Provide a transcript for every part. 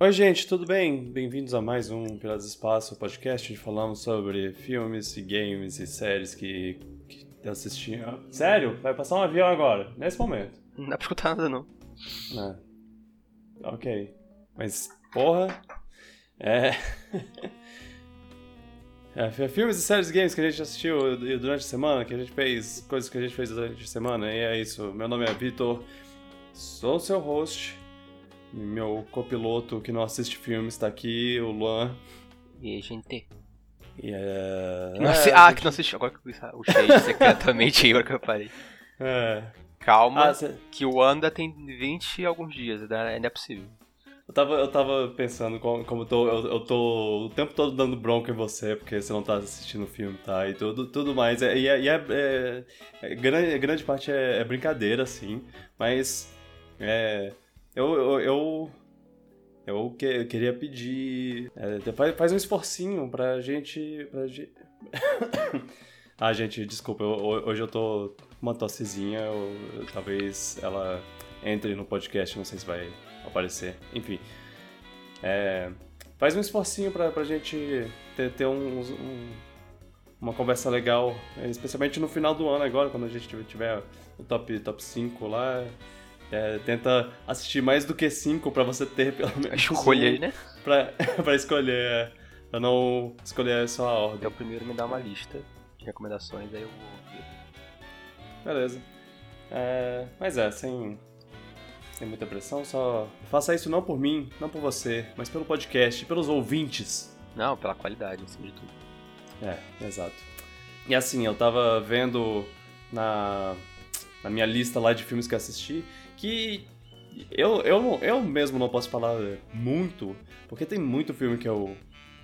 Oi, gente, tudo bem? Bem-vindos a mais um Piratas do Espaço podcast onde falamos sobre filmes e games e séries que, que assisti. Sério? Vai passar um avião agora, nesse momento. Não dá pra escutar nada, não. É. Ok. Mas, porra. É. é. Filmes e séries games que a gente assistiu durante a semana, que a gente fez, coisas que a gente fez durante a semana, e é isso. Meu nome é Vitor, sou o seu host. Meu copiloto que não assiste filmes está aqui, o Luan. E aí, gente? E é... Não assi... Ah, que não assistiu. Agora que eu o Shade secretamente aí, agora que eu parei. É. Calma, Ah, cê- que o Anda tem 20 e alguns dias, ainda ainda é possível. Eu tava, eu tava pensando como, como eu, tô, eu, eu tô o tempo todo dando bronca em você, porque você não tá assistindo o filme, tá? E tudo, tudo mais. É, e é, e é- é- é grande, grande parte é, é brincadeira, assim. Mas é, eu, eu, eu, eu que- queria pedir. é, faz, faz um esforcinho pra gente. Pra gente... ah, gente, desculpa, eu- hoje eu tô uma tossezinha. eu- talvez ela entre no podcast, não sei se vai aparecer. Enfim. É, faz um esforcinho pra, pra gente ter, ter um- um- uma conversa legal, especialmente no final do ano agora, quando a gente tiver o top, top 5 lá. É, tenta assistir mais do que 5 pra você ter pelo menos. escolha um né? Pra, pra escolher. é, Pra não escolher só a ordem. É o primeiro me dá uma lista de recomendações, aí eu vou ouvir. Beleza. É, mas é, sem, sem muita pressão, só faça isso não por mim, não por você, mas pelo podcast, pelos ouvintes. Não, pela qualidade, acima de tudo. É, exato. E assim, eu tava vendo na, na minha lista lá de filmes que assisti, que eu, eu, eu mesmo não posso falar muito, porque tem muito filme que eu.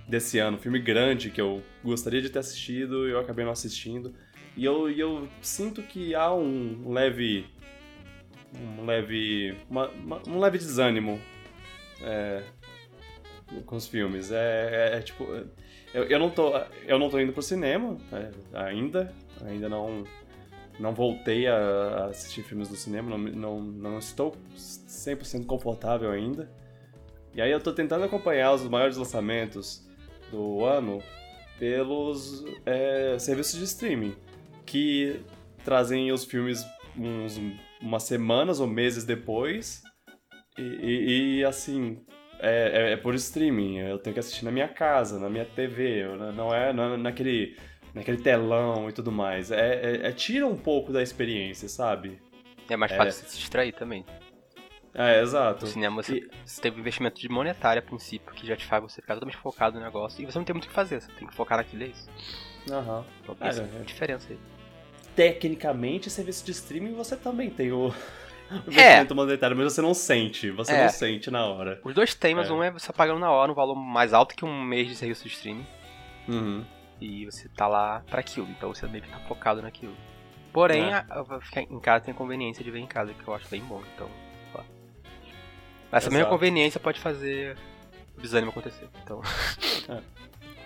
desse ano, filme grande que eu gostaria de ter assistido e eu acabei não assistindo. E eu, eu sinto que há um leve. um leve. uma- uma- um leve desânimo é, com os filmes. É, é- é tipo. Eu, eu, não tô, eu não tô indo pro cinema é, ainda. Ainda não. Não voltei a assistir filmes do cinema, não, não, não estou 100% confortável ainda. E aí eu tô tentando acompanhar os maiores lançamentos do ano pelos é, serviços de streaming, que trazem os filmes uns, umas semanas ou meses depois. E, e- e, assim, é, é- é por streaming, eu tenho que assistir na minha casa, na minha TV, eu- não é, não é naquele, naquele telão e tudo mais. É, é- é- tira um pouco da experiência, sabe? É mais É. fácil você se distrair também. É, exato. No cinema você, E- você teve um investimento de monetário a princípio, que já te faz você ficar totalmente focado no negócio. E você não tem muito o que fazer, você tem que focar naquilo, é isso. Aham. Então É, é é. diferença aí. Tecnicamente, serviço de streaming você também tem o, o investimento monetário, mas você não sente, você É. não sente na hora. Os dois tem, mas É. um é você pagando na hora um valor mais alto que um mês de serviço de streaming. Uhum. E você tá lá pra aquilo, então você meio que tá focado naquilo. Porém, É. a- a- ficar em casa tem a conveniência de ver em casa, que eu acho bem bom, então. lá. Essa mesma conveniência pode fazer o desânimo acontecer. Então,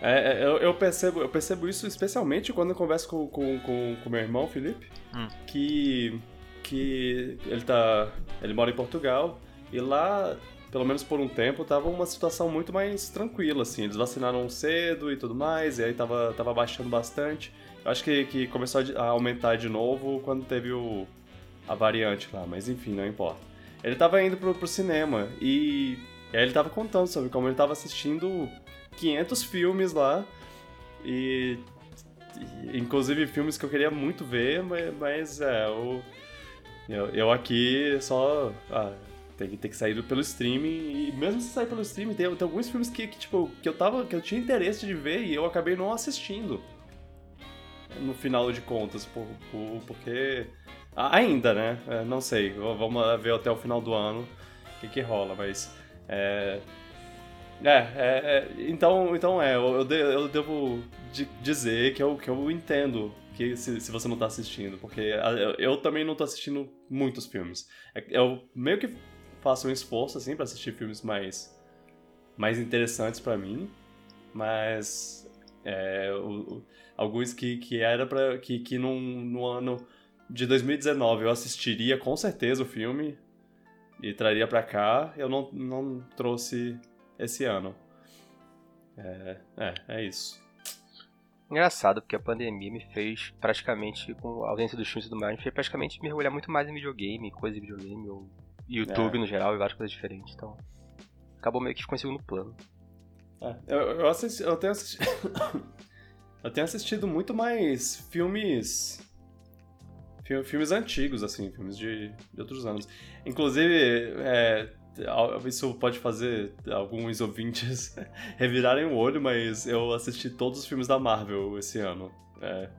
É, é, eu, eu percebo, eu percebo isso especialmente quando eu converso com o com, com, com meu irmão, Felipe, Hum. que, que ele tá. Ele mora em Portugal e lá, pelo menos por um tempo, tava uma situação muito mais tranquila, assim. Eles vacinaram cedo e tudo mais, e aí tava, tava baixando bastante. Eu acho que, que começou a aumentar de novo quando teve o, a variante lá, mas enfim, não importa. Ele tava indo pro, pro cinema e, e aí ele tava contando sobre como ele tava assistindo 500 filmes lá e, inclusive filmes que eu queria muito ver, mas, mas é, eu, eu aqui só ah, tem, que- tem que sair pelo streaming e mesmo se sair pelo streaming tem, tem alguns filmes que, que, tipo que eu tava que eu tinha interesse de ver e eu acabei não assistindo no final de contas por, por- porque ainda né É, não sei vamos ver até o final do ano o que que rola mas é, é, é, é, então, então é, eu, de- eu devo di- dizer que eu, que eu entendo que se, se você não tá assistindo, porque eu, eu também não tô assistindo muitos filmes. É- Eu meio que faço um esforço, assim, pra assistir filmes mais, mais interessantes pra mim, mas é, o- o- alguns que, que era pra. que, que no ano de 2019 eu assistiria com certeza o filme e traria pra cá, eu não, não trouxe esse ano. É, é, é isso. Engraçado, porque a pandemia me fez praticamente, com a ausência dos filmes e tudo mais, me fez praticamente mergulhar muito mais em videogame, coisa de videogame, ou YouTube É. no geral, e várias coisas diferentes. Então, acabou meio que ficou em segundo plano. É, eu, eu, assisti- eu tenho assistido. eu tenho assistido muito mais filmes. fi- Filmes antigos, assim, filmes de, de outros anos. Inclusive, é, isso pode fazer alguns ouvintes revirarem o olho, mas eu assisti todos os filmes da Marvel esse ano. É,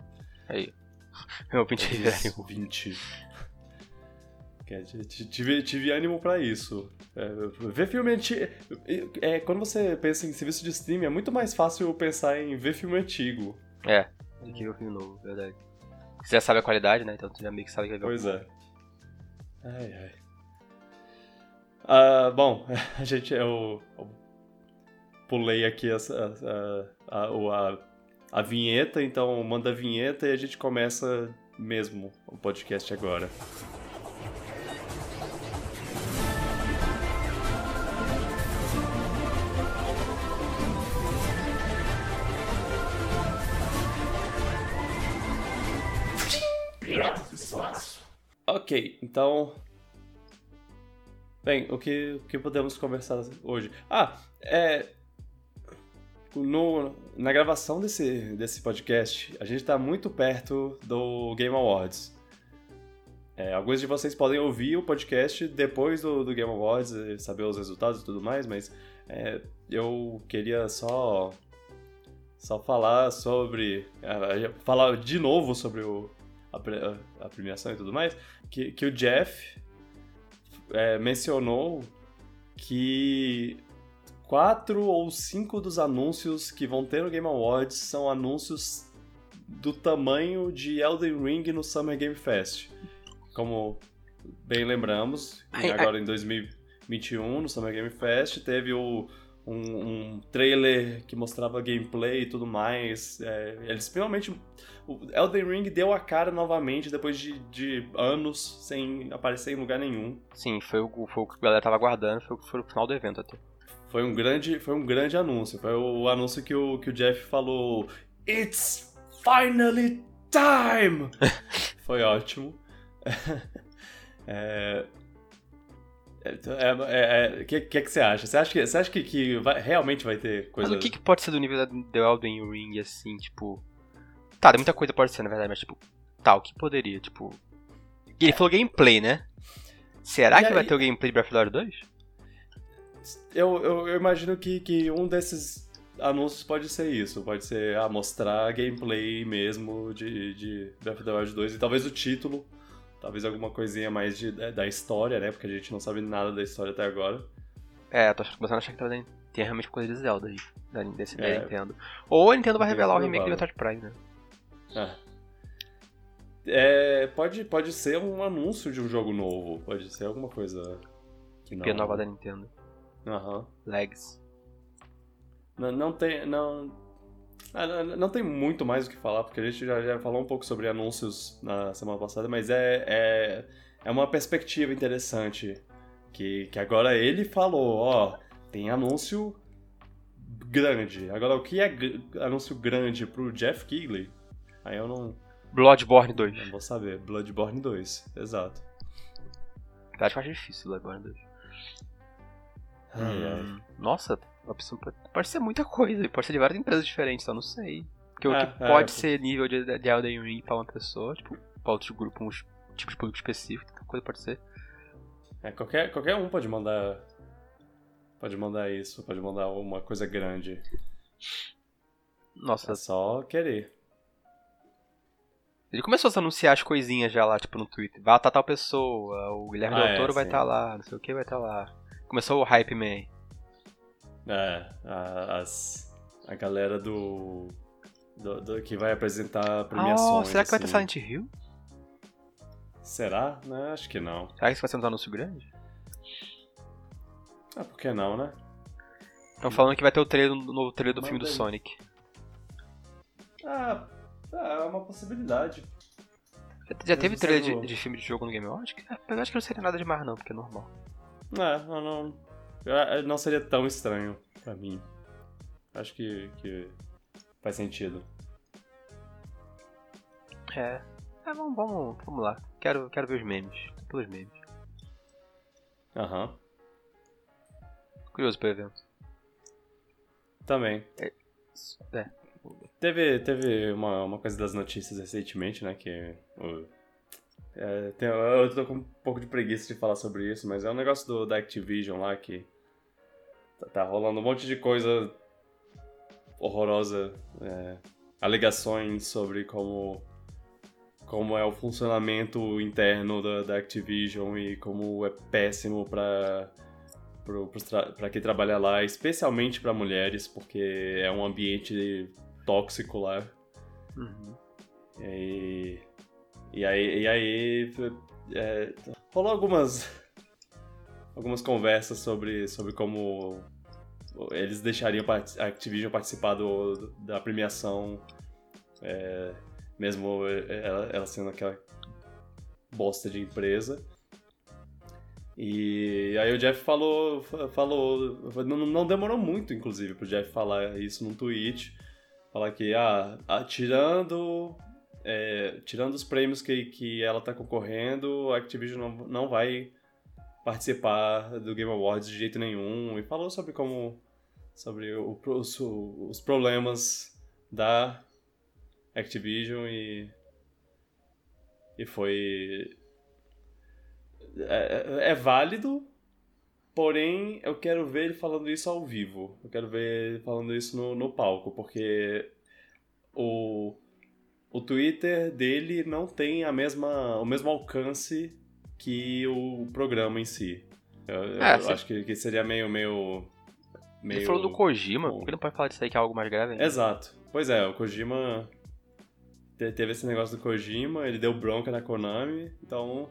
Aí. Meu pinche Todos os 20. É, Tive, tive ânimo pra isso. É, ver filme antigo. É, quando você pensa em serviço de streaming, é muito mais fácil pensar em ver filme antigo. É, do que ver filme novo, verdade. Você já sabe a qualidade, né? Então tu já meio que sabe que vai ver Pois é. Ai, ai. Ah, bom, a gente. Eu, eu pulei aqui a, a, a, a vinheta, então manda a vinheta e a gente começa mesmo o podcast agora. Ok, então. Bem, o que, o que podemos conversar hoje? Ah, é. No, na gravação desse, desse podcast, a gente tá muito perto do Game Awards. É, alguns de vocês podem ouvir o podcast depois do, do Game Awards, e saber os resultados e tudo mais, mas é, eu queria só só falar sobre ah, falar de novo sobre o, a, a premiação e tudo mais, que, que o Jeff é, mencionou que quatro ou cinco dos anúncios que vão ter no Game Awards são anúncios do tamanho de Elden Ring no Summer Game Fest. Como bem lembramos, Ai, ai. agora em 2021, no Summer Game Fest, teve o, um, um trailer que mostrava gameplay e tudo mais. É, eles finalmente. O Elden Ring deu a cara novamente depois de, de anos sem aparecer em lugar nenhum. Sim, foi o, foi o que a galera tava aguardando, foi foi o final do evento até. Foi um grande, foi um grande anúncio. Foi o anúncio que o, que o Jeff falou: It's finally time! foi ótimo. é. É, é, é, que, que que você acha? Você acha que, você acha que, que vai- realmente vai ter coisa... Mas o que, que pode ser do nível da- do Elden Ring, assim, tipo. Tá, muita coisa pode ser, na verdade, mas tipo. Tá, o que poderia, tipo. Ele falou gameplay, né? Será E que vai aí- ter o gameplay de Breath of the Wild 2? Eu, eu, eu imagino que, que um desses anúncios pode ser isso. Pode ser ah, mostrar gameplay mesmo de, de Breath of the Wild 2 e talvez o título. Talvez alguma coisinha mais de, da da história, né? Porque a gente não sabe nada da história até agora. É, tô começando a achar que talvez tenha realmente coisa de Zelda aí. Da, desse da É. Nintendo. Ou a Nintendo vai revelar o remake do. Metroid Prime, né? Ah. É, pode, pode ser um anúncio de um jogo novo. Pode ser alguma coisa que não... P nova da Nintendo. Aham. Legs. Não, não tem. Não, não, não tem muito mais o que falar, porque a gente já, já falou um pouco sobre anúncios na semana passada, mas é, é, é uma perspectiva interessante. Que, que agora ele falou, ó, tem anúncio grande. Agora, o que é anúncio grande pro Jeff Keighley? Aí eu não, Bloodborne 2. não vou saber. Bloodborne 2, exato. Acho que acho difícil Bloodborne 2. Ai, ai. Hum, Nossa, pode, ser muita coisa. Pode ser de várias empresas diferentes, só não sei. Porque o É, que é. pode ser nível de, de Elden Ring pra uma pessoa, tipo, pra outro grupo, um tipo de público específico, tanta coisa pode ser. É, qualquer, qualquer um pode mandar. Pode mandar isso, pode mandar uma coisa grande. Nossa, É só querer. ele começou a anunciar as coisinhas já lá, tipo, no Twitter. Vai estar tal pessoa, o Guilherme Ah, Del é, Toro vai sim. estar lá, não sei o que vai estar lá. Começou o Hype Man. É, a, as, a galera do, do, do- que vai apresentar premiações. Oh, será que vai ter assim. Silent Hill? Será? Né, acho que não. Será que isso vai ser um anúncio grande? Ah, por que não, né? Estão falando que vai ter o trailer, o novo trailer do Manda filme do. Sonic. Ah, é uma possibilidade. Já, já teve Mas trailer eu- de, de filme de jogo no Game Awards? É, Eu acho que não seria nada demais não, porque é normal. É, não, não, não seria tão estranho. Pra mim. Acho que, que faz sentido. É. É, vamos, vamos, vamos lá. Quero, quero ver os memes. Pelos memes. Aham. Curioso pro evento. Também. É. Teve, teve uma, uma coisa das notícias recentemente, né? Que. o- é, tem- eu tô com um pouco de preguiça de falar sobre isso, mas é um negócio do, da Activision lá que. Tá, tá rolando um monte de coisa horrorosa. é, alegações sobre como. Como é o funcionamento interno da, da Activision e como é péssimo tra- pra quem trabalha lá, especialmente pra mulheres, porque é um ambiente tóxico lá. Uhum. E, e aí, e aí é, rolou algumas, algumas conversas sobre, sobre como eles deixariam a Activision participar do, da premiação, é, mesmo ela, ela sendo aquela bosta de empresa. E aí o Jeff falou, falou não, não demorou muito, inclusive, pro Jeff falar isso num tweet, falar que, ah, tirando é, tirando os prêmios que, que ela tá concorrendo, a Activision não, não vai participar do Game Awards de jeito nenhum. E falou sobre como. sobre o- os, os problemas da Activision e. E foi. É, é- é válido, porém eu quero ver ele falando isso ao vivo. Eu quero ver ele falando isso no, no palco, porque o o Twitter dele não tem a mesma, o mesmo alcance que o programa em si. Eu, eu É, sim. acho que, que seria meio, meio, meio... Ele falou do Kojima, por que não pode falar disso aí que é algo mais grave? ainda? Exato. Pois é, o Kojima... te- Teve esse negócio do Kojima, ele deu bronca na Konami, então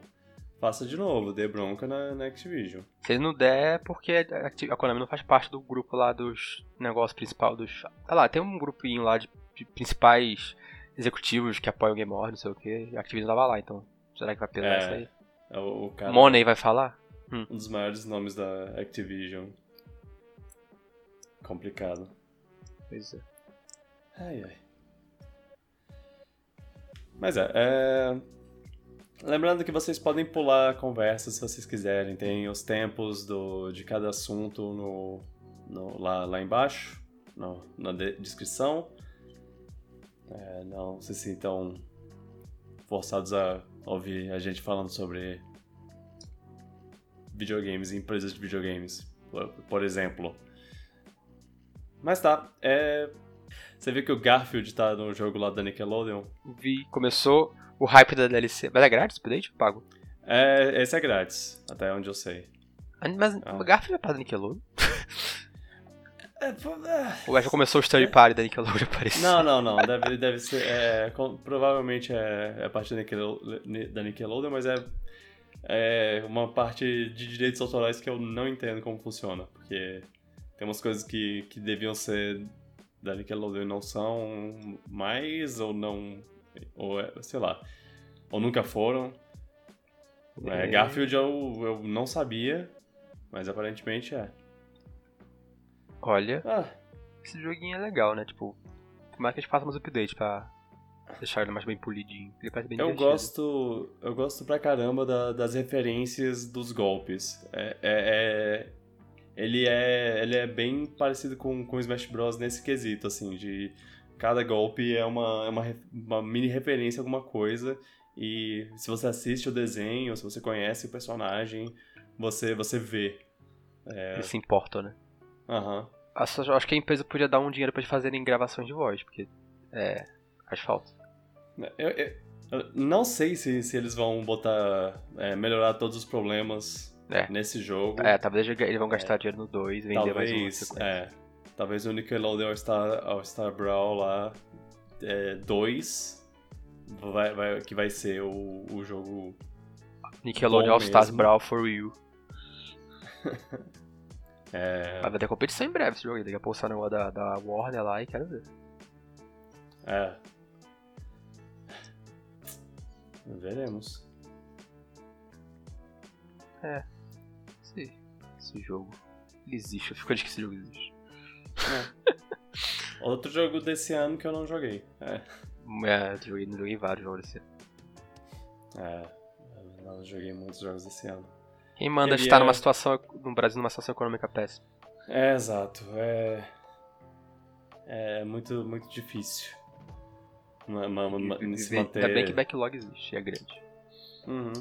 faça de novo, dê bronca na, na Activision. Se ele não der, é porque a Konami não faz parte do grupo lá dos negócios principal dos. Lá, tem um grupinho lá de, de principais executivos que apoiam o Game Awards, não sei o que. A Activision tava lá, então. Será que vai pesar É, isso aí? É O, o cara, Money vai falar? um dos maiores nomes da Activision. Complicado. Pois é. Ai, ai. Mas é, é, Lembrando que vocês podem pular a conversa se vocês quiserem. Tem os tempos do, de cada assunto no, no- lá, lá embaixo, no- na de- descrição. É, não se sintam forçados a ouvir a gente falando sobre videogames e empresas de videogames, por, por exemplo. Mas tá, é, você viu que o Garfield tá no jogo lá da Nickelodeon? Vi, começou o hype da DLC. Mas é grátis o update? Pago. É, esse é grátis, até onde eu sei. Mas Ah. o Garfield é para da Nickelodeon? É, pô, é. Ou já começou o Study Party da Nickelodeon aparecer? Não, não, não. Deve, deve ser. é, com- provavelmente é, é parte da, Nickel, da Nickelodeon, mas é, é uma parte de direitos autorais que eu não entendo como funciona. Porque tem umas coisas que, que deviam ser da Nickelodeon e não são mais, ou não. Ou é, sei lá. Ou nunca foram. É. Garfield eu, eu não sabia, mas aparentemente é. Olha, Ah, esse joguinho é legal, né? Tipo, como é que a gente faça mais update pra deixar ele mais bem polidinho? Ele parece bem Eu divertido. gosto, eu gosto pra caramba da- das referências dos golpes. É, é- é- ele, é, ele é bem parecido com, com Smash Bros. nesse quesito, assim, de cada golpe é uma, é uma, uma mini referência a alguma coisa. E se você assiste o desenho, se você conhece o personagem, você, você vê. Eles se importam, né? Aham. Acho eu acho que a empresa podia dar um dinheiro pra eles fazerem gravações de voz, porque é. faz falta. Eu, eu- eu não sei se, se eles vão botar. é, melhorar todos os problemas É. nesse jogo. É, talvez eles vão gastar dinheiro no 2 e vender mais um. Talvez, é, talvez o Nickelodeon All Star, All Star Brawl lá 2 vai, vai, que vai ser o, o jogo. Nickelodeon All Stars. Brawl for You. É, Mas vai ter competição em breve esse jogo aí. Daqui a pouco sai o negócio da, da Warner lá e quero ver. é. Veremos. Esse, esse jogo. Ele existe, eu fico feliz que esse jogo existe. É. Outro jogo desse ano que eu não joguei. É. É, joguei, joguei vários jogos desse ano. É, eu não joguei muitos jogos desse ano. Quem manda Queria- estar numa situação, no Brasil, numa situação econômica péssima? É, exato. É. É muito, muito difícil. Ma- ma- ma- se manter. Ainda bem que backlog existe, é grande. Uhum.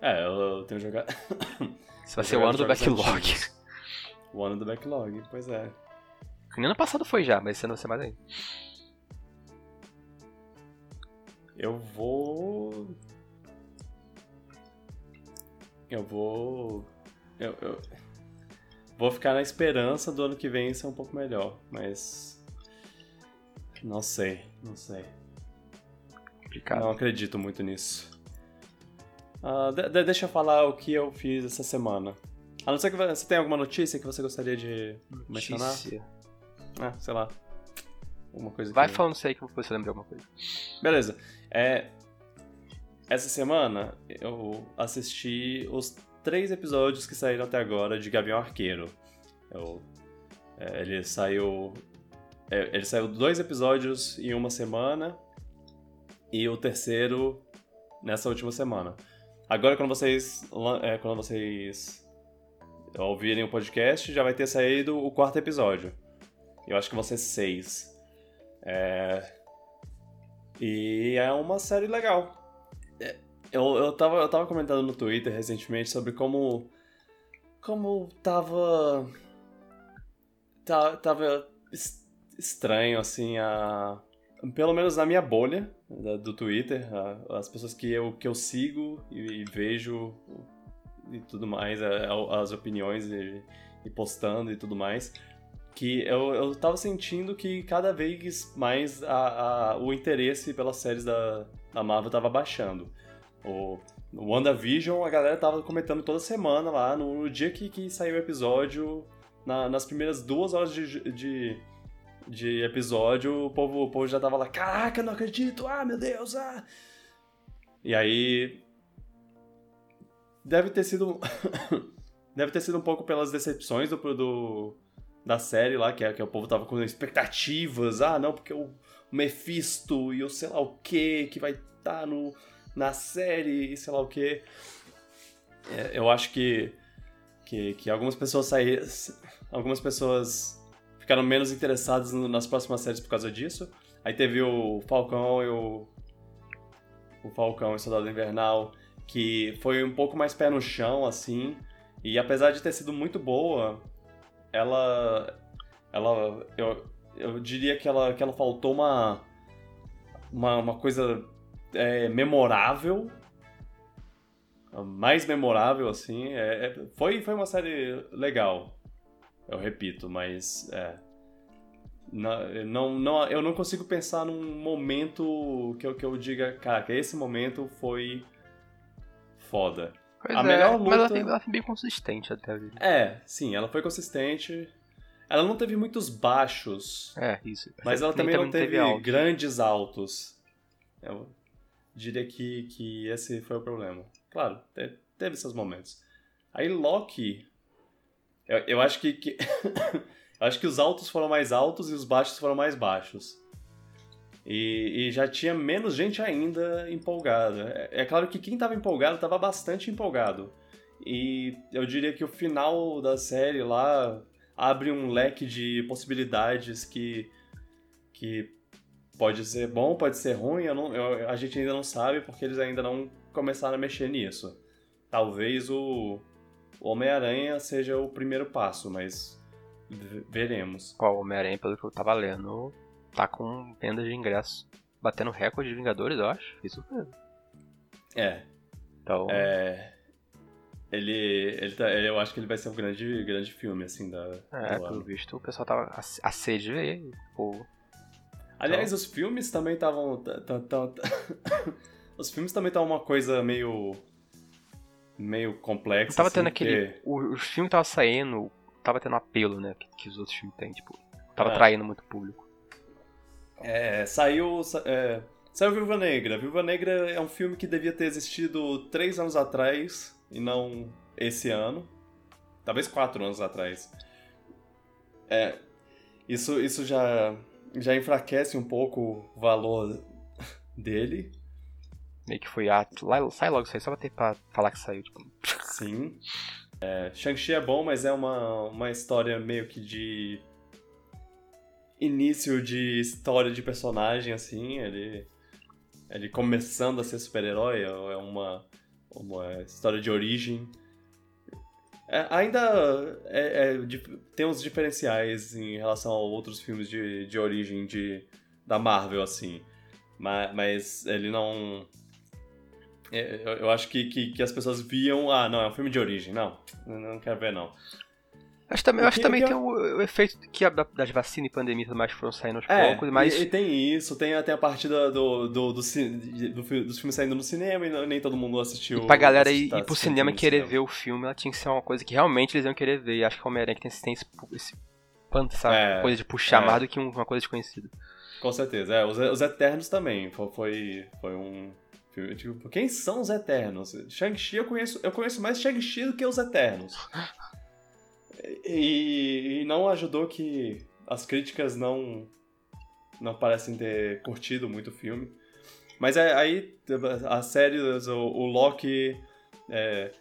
É, eu, eu tenho jogado. Isso vai ser o ano do backlog. O ano do backlog, pois é. Nem ano passado foi já, mas esse ano vai ser mais ainda. Eu vou. Eu vou. Eu, eu- Vou ficar na esperança do ano que vem ser um pouco melhor, mas. Não sei, não sei. Complicado. Não acredito muito nisso. Ah, de- de- deixa eu falar o que eu fiz essa semana. A não ser que você tenha alguma notícia que você gostaria de mencionar? Notícia. Ah, sei lá. Alguma coisa Vai que... falando isso aí que você lembra de alguma coisa. Beleza. É, essa semana eu assisti os três episódios que saíram até agora de Gavião Arqueiro. Eu, é, ele saiu. é, ele saiu dois episódios em uma semana e o terceiro nessa última semana. Agora quando vocês. é, quando vocês ouvirem o podcast, já vai ter saído o quarto episódio. Eu acho que vão ser seis. É, e é uma série legal. É, Eu, eu, tava, eu tava comentando no Twitter recentemente sobre como. Como tava. ta- Tava es- estranho, assim, a. Pelo menos na minha bolha da- do Twitter, a- as pessoas que eu, que eu sigo e, e vejo e tudo mais, a- a- as opiniões e, e postando e tudo mais que eu, eu tava sentindo que cada vez mais a, a- o interesse pelas séries da, da Marvel tava baixando. O, no WandaVision, a galera tava comentando toda semana lá, no, no dia que, que saiu o episódio, na- nas primeiras duas horas de, de, de episódio, o povo, o povo já tava lá, caraca, não acredito, ah, meu Deus, ah! E aí... Deve ter sido... deve ter sido um pouco pelas decepções do, do, da série lá, que, é, que o povo tava com expectativas. Ah, não, porque o Mephisto e o sei lá o que que vai estar no na série e sei lá o que. eu acho que, que, que algumas pessoas saíram. Algumas pessoas ficaram menos interessadas nas próximas séries por causa disso. Aí teve o Falcão e o. O Falcão e o Soldado Invernal, que foi um pouco mais pé no chão, assim. E apesar de ter sido muito boa, ela. Ela. Eu, eu diria que ela, que ela faltou uma. Uma, uma coisa é, memorável. Mais memorável, assim. É, é- foi, foi uma série legal. Eu repito, mas. É, não, não, eu não consigo pensar num momento que eu, que eu diga, cara, que esse momento foi foda. Pois A é, melhor mas ela luta- foi, ela foi bem consistente até. eu diria. É, sim, ela foi consistente. Ela não teve muitos baixos, É, isso. mas ela Nem também não teve alto. grandes altos. Eu diria que, que esse foi o problema. Claro, te- teve seus momentos. Aí Loki. Eu, eu acho que. que- eu acho que os altos foram mais altos e os baixos foram mais baixos. E, e já tinha menos gente ainda empolgada. É, é claro que quem tava empolgado tava bastante empolgado. E eu diria que o final da série lá abre um leque de possibilidades que, que pode ser bom, pode ser ruim, eu não- eu- a gente ainda não sabe porque eles ainda não começaram a mexer nisso. Talvez o, o Homem-Aranha seja o primeiro passo, mas veremos. O Homem-Aranha, pelo que eu tava lendo, tá com venda de ingresso batendo recorde de Vingadores, eu acho. Fiquei surpreso. É, Então, é, ele, ele tá- eu acho que ele vai ser um grande, grande filme, assim, da, é, pelo ano. visto, o pessoal tava a, a sede de ver. Pô, Aliás, os filmes também estavam. os filmes também estavam uma coisa meio. meio complexa. tava assim, tendo aquele. O, os filmes tava saindo, tava tendo apelo, né? Que, que os outros filmes têm, tipo. Tava É. atraindo muito público. É, saiu. sa- É, saiu Viúva Negra. Viúva Negra é um filme que devia ter existido três anos atrás e não esse ano. Talvez quatro anos atrás. É, isso, isso já, já enfraquece um pouco o valor dele. Meio que foi, lá, sai logo isso aí, só pra ter pra falar que saiu, tipo. Sim. É, Shang-Chi é bom, mas é uma, uma história meio que de início de história de personagem, assim, ele, ele começando a ser super-herói, é uma, uma história de origem. É, ainda é, é, tem uns diferenciais em relação a outros filmes de, de origem de, da Marvel, assim. Mas, mas ele não. É, eu, eu acho que, que, que, as pessoas viam, ah, não, é um filme de origem. Não, não quero ver, não. Acho também, eu acho que também tem o, o, efeito que a, das vacinas e pandemia e tudo mais foram saindo aos é, poucos, mas... E, e, tem isso, tem até a parte do, do, do, do, do, dos filmes saindo no cinema e nem todo mundo assistiu. E pra galera ir, ir pro cinema querer cinema. ver o filme, ela tinha que ser uma coisa que realmente eles iam querer ver. E acho que o Homem-Aranha tem, tem esse, esse essa é, coisa de puxar é. mais do que uma coisa desconhecida. Com certeza, é. Os, os Eternos também foi, foi um Tipo, quem são os Eternos? Shang-Chi eu conheço, eu conheço mais Shang-Chi do que os Eternos. E, e, não ajudou que as críticas não não parecem ter curtido muito o filme. Mas é, aí as séries, o, o Loki. É,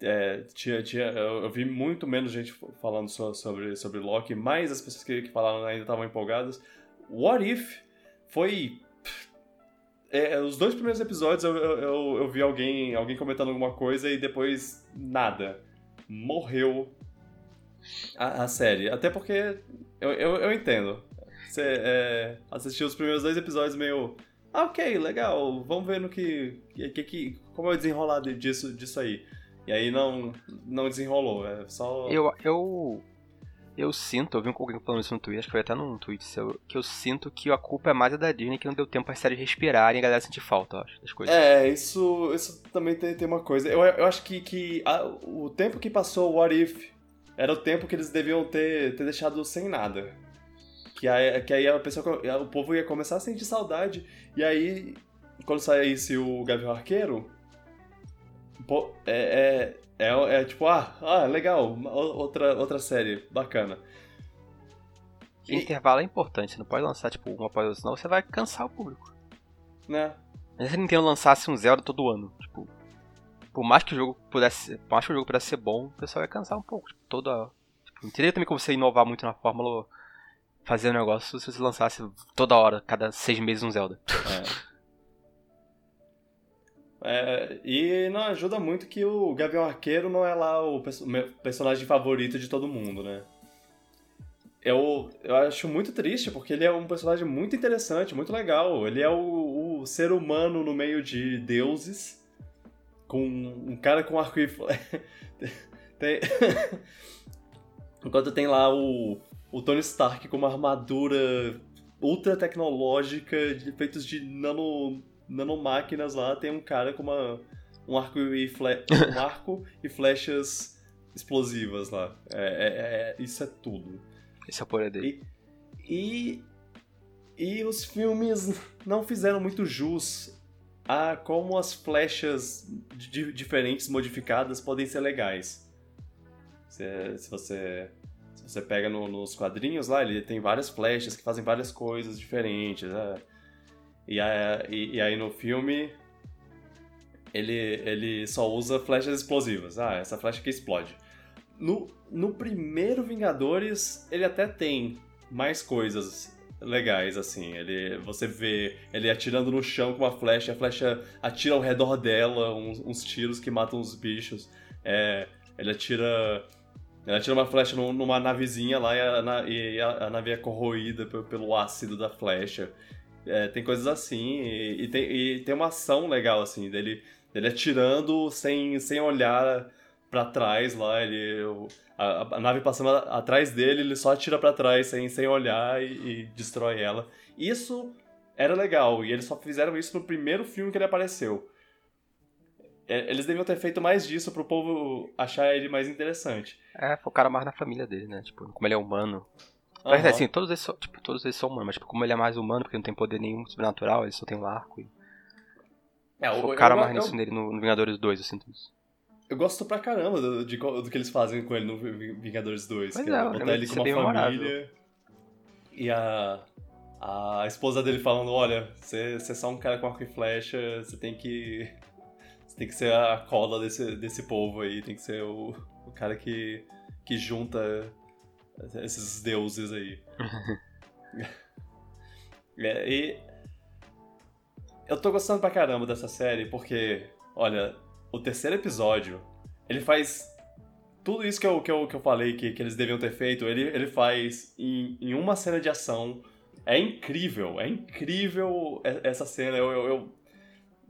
é, tinha, tinha, eu vi muito menos gente falando sobre, sobre Loki, mas as pessoas que, que falaram ainda estavam empolgadas. What If foi. É, os dois primeiros episódios eu, eu, eu vi alguém, alguém comentando alguma coisa e depois nada. Morreu a, a série. Até porque eu, eu, eu entendo. Você é, assistiu os primeiros dois episódios meio. Ah, ok, legal, vamos ver no que. que, que como é o desenrolar disso, disso aí. E aí não, não desenrolou, é só. Eu, eu, eu sinto, eu vi alguém falando isso no Twitter, acho que foi até num tweet seu, que eu sinto que a culpa é mais a da Disney que não deu tempo as séries respirarem e a galera sentir falta, eu acho, das coisas. É, isso, isso também tem, tem uma coisa. Eu, eu acho que, que a, o tempo que passou o What If era o tempo que eles deviam ter, ter deixado sem nada. Que aí, que aí a pessoa, o povo ia começar a sentir saudade. E aí, quando saísse o Gavião Arqueiro, pô, é, é, é, é, tipo, ah, ah, legal, outra, outra série, bacana. E, intervalo é importante, você não pode lançar tipo uma após outra, senão você vai cansar o público. Né? Mas se a Nintendo lançasse um Zelda todo ano, por mais que o jogo pudesse, por mais que o jogo pudesse ser bom, o pessoal ia cansar um pouco. Tipo, toda, tipo, não teria também como você inovar muito na fórmula, fazer um negócio se você lançasse toda hora, cada seis meses um Zelda. É. é e não ajuda muito que o Gavião Arqueiro não é lá o meu personagem favorito de todo mundo, né? Eu, eu acho muito triste, porque ele é um personagem muito interessante, muito legal. Ele é o, o ser humano no meio de deuses com um cara com arco e tem... Enquanto tem lá o, o Tony Stark com uma armadura ultra tecnológica, de, feitos de nano, nanomáquinas lá, tem um cara com uma, um, arco e fle, um arco e flechas explosivas lá. É, é, é, isso é tudo. Esse é o poder dele. E, e, e os filmes não fizeram muito jus a como as flechas diferentes modificadas podem ser legais. Se, se você se você pega no, nos quadrinhos lá, ele tem várias flechas que fazem várias coisas diferentes. Né? E, e, e, aí no filme ele, ele só usa flechas explosivas. Ah, essa flecha que explode. No, no primeiro Vingadores, ele até tem mais coisas legais, assim. Ele, você vê ele atirando no chão com uma flecha, a flecha atira ao redor dela uns, uns tiros que matam os bichos. É, ele atira. Ele uma flecha numa navezinha lá e a, e a, a nave é corroída pelo ácido da flecha. É, tem coisas assim, e, e, tem, e tem uma ação legal, assim, dele, dele atirando sem, sem olhar para trás lá, ele a, a, nave passando atrás dele, ele só atira para trás sem, sem olhar e, e, destrói ela. Isso era legal, e eles só fizeram isso no primeiro filme que ele apareceu. É, eles deviam ter feito mais disso pro povo achar ele mais interessante. É, focaram mais na família dele, né? Tipo, como ele é humano. Uhum. Mas assim, todos eles, são, tipo, todos eles são humanos, mas tipo, como ele é mais humano, porque não tem poder nenhum sobrenatural, ele só tem um arco. E... É, focaram eu, eu, mais nisso eu... nele no, no Vingadores 2, eu sinto isso. Eu gosto pra caramba do, de, do que eles fazem com ele no Vingadores 2. Pois que é, botar ele com uma família. e a, a esposa dele falando, olha, você, você é só um cara com arco e flecha, você tem que. Você tem que ser a cola desse, desse povo aí, tem que ser o, o cara que, que junta esses deuses aí. é, e eu tô gostando pra caramba dessa série porque, olha, o terceiro episódio, ele faz tudo isso que eu, que eu, que eu falei que, que eles deviam ter feito, ele, ele faz em, em uma cena de ação é incrível, é incrível essa cena. Eu, eu, eu,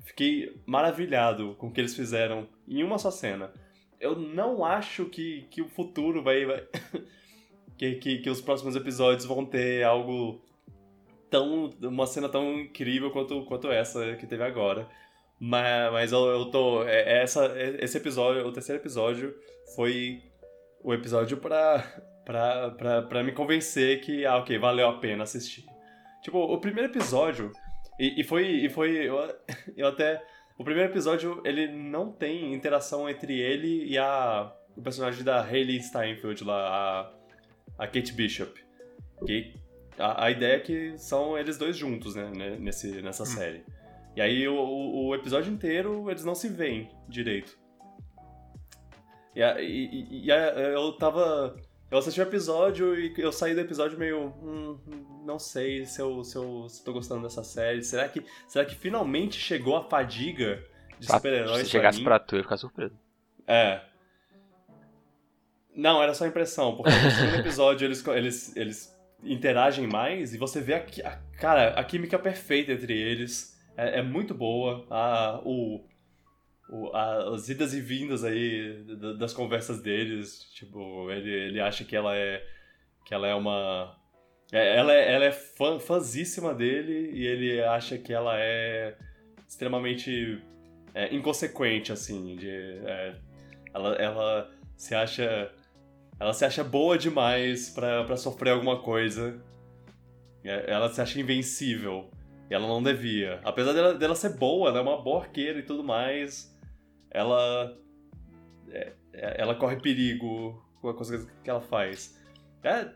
fiquei maravilhado com o que eles fizeram em uma só cena. Eu não acho que, que o futuro vai. vai que, que, que os próximos episódios vão ter algo tão. uma cena tão incrível quanto, quanto essa que teve agora. Mas, mas eu, eu tô. É, é essa, esse episódio, o terceiro episódio, foi o episódio pra pra, pra, pra me convencer que, ah, ok, valeu a pena assistir. Tipo, o primeiro episódio, e, e foi, e foi eu, eu até... O primeiro episódio, ele não tem interação entre ele e a, o personagem da Hayley Steinfeld lá, a, a Kate Bishop. Que a, a ideia é que são eles dois juntos, né, nesse, nessa hum. série. E aí o, o, episódio inteiro eles não se veem direito. E, e, e, e eu tava eu assisti o episódio e eu saí do episódio meio. Hum, não sei se eu, se eu se tô gostando dessa série. Será que, será que finalmente chegou a fadiga de super-heróis? Se chegasse pra, tu, eu ia ficar surpreso. É. Não, era só impressão, porque no segundo episódio eles, eles, eles interagem mais e você vê a, a cara, a química perfeita entre eles. É, é muito boa. A, o, o, a, as idas e vindas aí das conversas deles. Tipo, ele, ele acha que ela é. que ela é uma. É, ela é, ela é fã, fãzíssima dele e ele acha que ela é extremamente é, inconsequente, assim. De, é, ela, ela se acha. Ela se acha boa demais para sofrer alguma coisa. É, ela se acha invencível. Ela não devia. Apesar dela, dela ser boa, ela é uma boa arqueira e tudo mais ela é, é, ela corre perigo com as coisas que ela faz. É,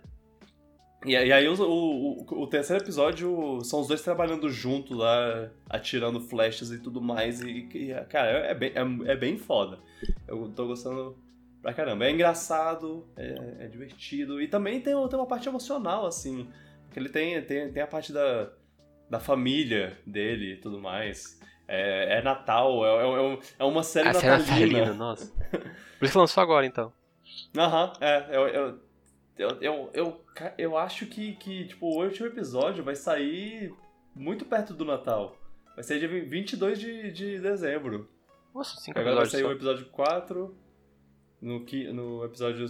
e, e, aí o, o, o, terceiro episódio são os dois trabalhando junto lá, atirando flechas e tudo mais. E, e cara, é bem, é, é, bem foda. Eu tô gostando pra caramba. É engraçado, é, é divertido. E também tem, tem uma parte emocional, assim. Porque ele tem, tem, tem a parte da, da família dele e tudo mais. É, é Natal, é, é, é uma série a natalina. Série natalina, nossa. Por isso lançou agora, então. Aham, é. Eu, eu, eu, eu, eu, acho que, que tipo, o último episódio vai sair muito perto do Natal. Vai sair dia 22 de, de dezembro. Nossa, cinco Agora vai sair o episódio 4. No, no episódio.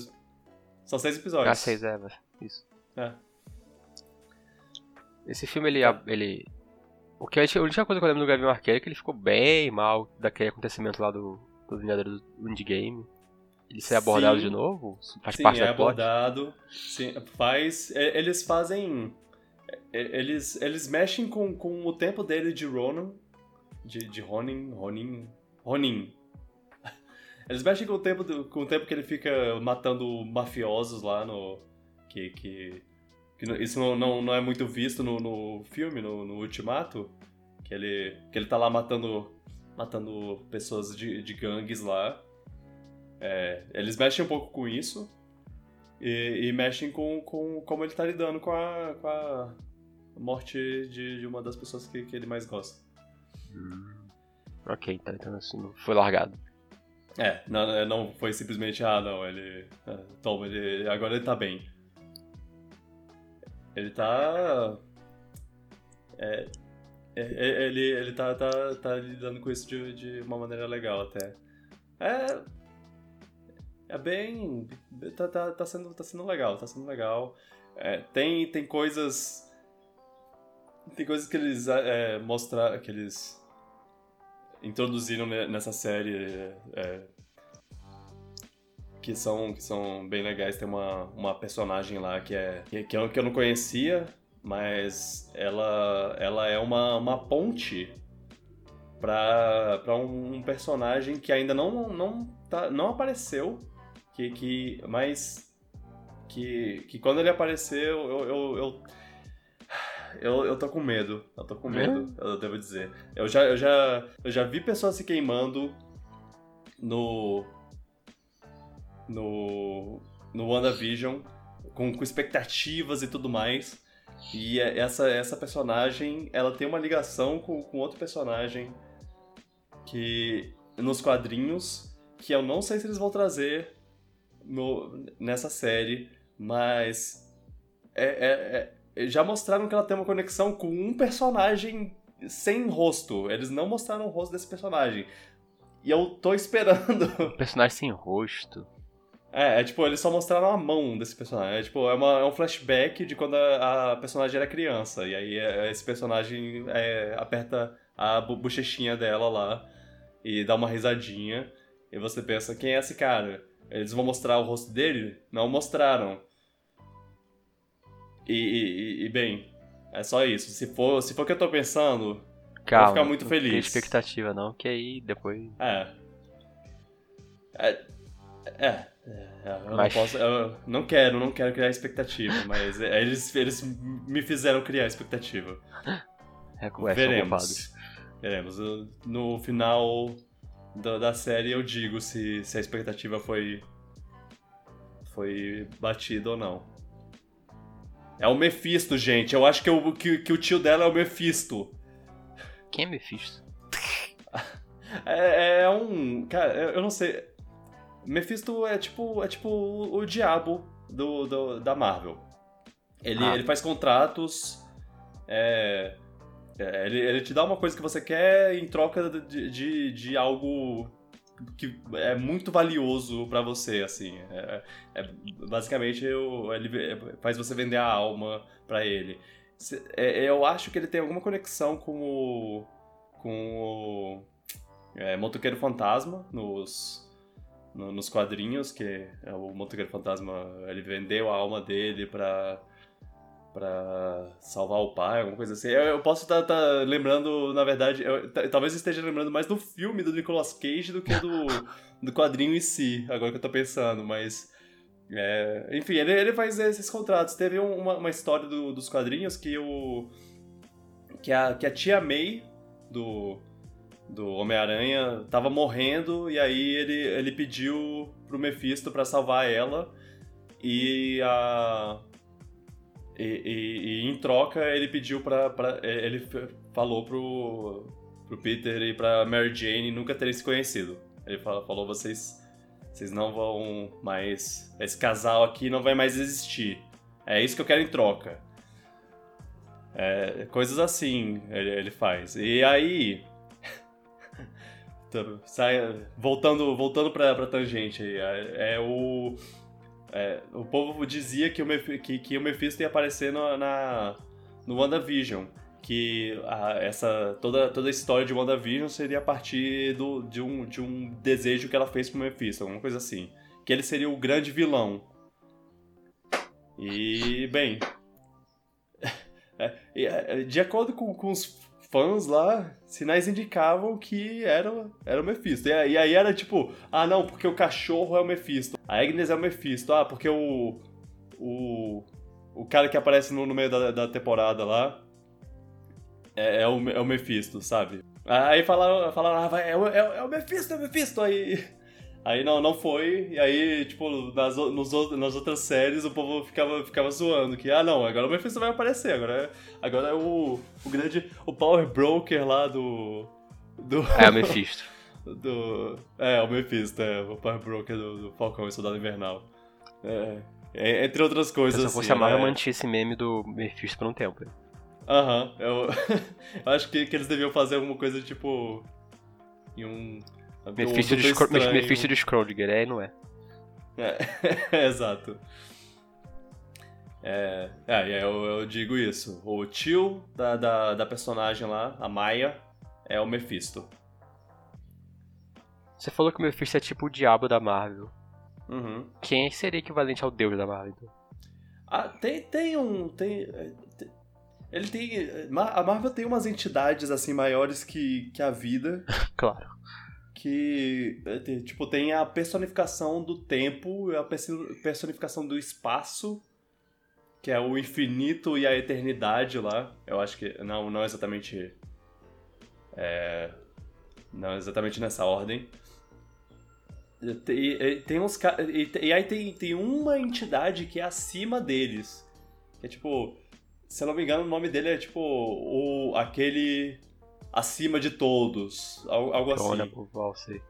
São seis episódios. Ah, seis, é, isso. É. Esse filme, ele, ele o que a única coisa que eu lembro do Gavião Arqueiro é que ele ficou bem mal daquele acontecimento lá do, do Vingadores do Indie Game. Ele ser abordado sim, de novo? Faz sim, parte é abordado. Sim, faz. Eles fazem. Eles, eles mexem com, com o tempo dele de Ronan. De, de Ronin. Ronin. Ronin. Eles mexem com o tempo, do, com o tempo que ele fica matando mafiosos lá no. Que, que isso não, não, não é muito visto no, no filme, no, no, Ultimato. Que ele, que ele tá lá matando, matando pessoas de, de gangues lá. É, eles mexem um pouco com isso. E, e, mexem com, com como ele tá lidando com a, com a morte de, de uma das pessoas que, que ele mais gosta. Hum. Ok, tá, então assim, foi largado. É, não, não foi simplesmente, ah, não, ele. É, toma, ele, agora ele tá bem. Ele tá. É, é, é, ele, ele tá, tá, tá lidando com isso de, de uma maneira legal até. É. É bem. Tá, tá, tá, sendo, tá sendo legal, tá sendo legal. É, tem, tem coisas. Tem coisas que eles é, mostraram. que eles introduziram nessa série é, que são, que são bem legais. Tem uma, uma personagem lá que é que, eu, que eu não conhecia, mas ela, ela é uma, uma ponte para um, um personagem que ainda não, não, tá, não apareceu, que, que, mas que, que quando ele apareceu, eu, eu, eu, Eu, eu tô com medo. Eu tô com medo, é? eu devo dizer. Eu já, eu, já, eu já vi pessoas se queimando no. No. No WandaVision, com, com expectativas e tudo mais. E é, essa, essa personagem, ela tem uma ligação com, com outro personagem que nos quadrinhos, que eu não sei se eles vão trazer no, nessa série, mas é, é, é, já mostraram que ela tem uma conexão com um personagem sem rosto. Eles não mostraram o rosto desse personagem. E eu tô esperando. Um personagem sem rosto. É, é tipo, eles só mostraram a mão desse personagem. É, tipo, é, uma, é um flashback de quando a, a, personagem era criança. E aí é, esse personagem é, aperta a bochechinha dela lá e dá uma risadinha. E você pensa, quem é esse cara? Eles vão mostrar o rosto dele? Não mostraram. E, e, e, bem, é só isso. Se for, se for o que eu tô pensando, Calma, vou ficar muito feliz. Não tem expectativa não, que aí depois... É. É. É. eu mas... não posso. Eu não quero, não quero criar expectativa, mas eles, eles me fizeram criar expectativa. É, é, Veremos. Veremos. No final da, da série eu digo se, se a expectativa foi. foi batida ou não. É o Mephisto, gente. Eu acho que, eu, que, que o tio dela é o Mephisto. Quem é Mephisto? é, é, um. Cara, eu não sei. Mephisto é tipo, é tipo o, o diabo do, do, da Marvel. Ele, ah. ele faz contratos. É, é, ele, ele te dá uma coisa que você quer em troca de, de, de algo que é muito valioso para você, assim. É, é basicamente, eu, ele faz você vender a alma para ele. É, eu acho que ele tem alguma conexão com o. com o. É, Motoqueiro Fantasma nos. No, nos quadrinhos, que é o Motoqueiro Fantasma, ele vendeu a alma dele pra, para salvar o pai, alguma coisa assim. Eu, eu posso estar tá, tá lembrando, na verdade, eu, talvez esteja lembrando mais do filme do Nicolas Cage do que do, do quadrinho em si, agora que eu tô pensando, mas. É, enfim, ele, ele faz esses contratos. Teve uma, uma história do, dos quadrinhos que o. Que a, que a tia May do, do Homem-Aranha tava morrendo e aí ele, ele pediu pro Mephisto para salvar ela e a e, e, e, em troca ele pediu pra, pra. Ele falou pro, pro Peter e pra Mary Jane nunca terem se conhecido. Ele falou: vocês, vocês não vão mais. Esse casal aqui não vai mais existir. É isso que eu quero em troca. É, coisas assim ele, ele faz. E aí. Sai, voltando voltando pra, pra tangente aí. É, é o é, o povo dizia que o, Meph que, que o Mephisto ia aparecer no, na, no WandaVision. Que a, essa, toda, toda a história de WandaVision seria a partir do, de, um, de um desejo que ela fez pro Mephisto, alguma coisa assim. Que ele seria o grande vilão. E, bem. É, é, de acordo com, com os fãs lá, sinais indicavam que era, era o Mephisto. E, e, aí era tipo, ah não, porque o cachorro é o Mephisto. A Agnes é o Mephisto. Ah, porque o. O, o cara que aparece no, no meio da, da temporada lá é, é, o, é o Mephisto, sabe? Aí falaram, falaram ah, vai, é, é, é o Mephisto, é o Mephisto. Aí Aí não, não foi, e aí, tipo, nas, nos, nas outras séries o povo ficava, ficava zoando, que, ah não, agora o Mephisto vai aparecer, agora é, agora é o, o grande, o Power Broker lá do... do é o Mephisto. do, é, o Mephisto, é, o Power Broker do, do Falcão e Soldado Invernal. É, é, entre outras coisas, Se eu fosse assim, amar, né? eu mantinha esse meme do Mephisto por um tempo. Aham, eu, eu acho que, que eles deviam fazer alguma coisa, tipo, em um Mephisto do, Scro Mephisto do Scrodinger, é não é? É, exato. É, é eu, eu, digo isso. O tio da, da, da, personagem lá, a Maia, é o Mephisto. Você falou que o Mephisto é tipo o diabo da Marvel. Uhum. Quem seria equivalente ao deus da Marvel? Então? Ah, tem, tem um. Tem, tem, ele tem. A Marvel tem umas entidades assim maiores que, que a vida. claro que é, tipo tem a personificação do tempo, a personificação do espaço que é o infinito e a eternidade lá. Eu acho que não, não exatamente é, não exatamente nessa ordem. E, e, tem uns e, e aí tem, tem uma entidade que é acima deles. Que é tipo, se eu não me engano, o nome dele é tipo o aquele acima de todos, algo, assim. Olha, sei.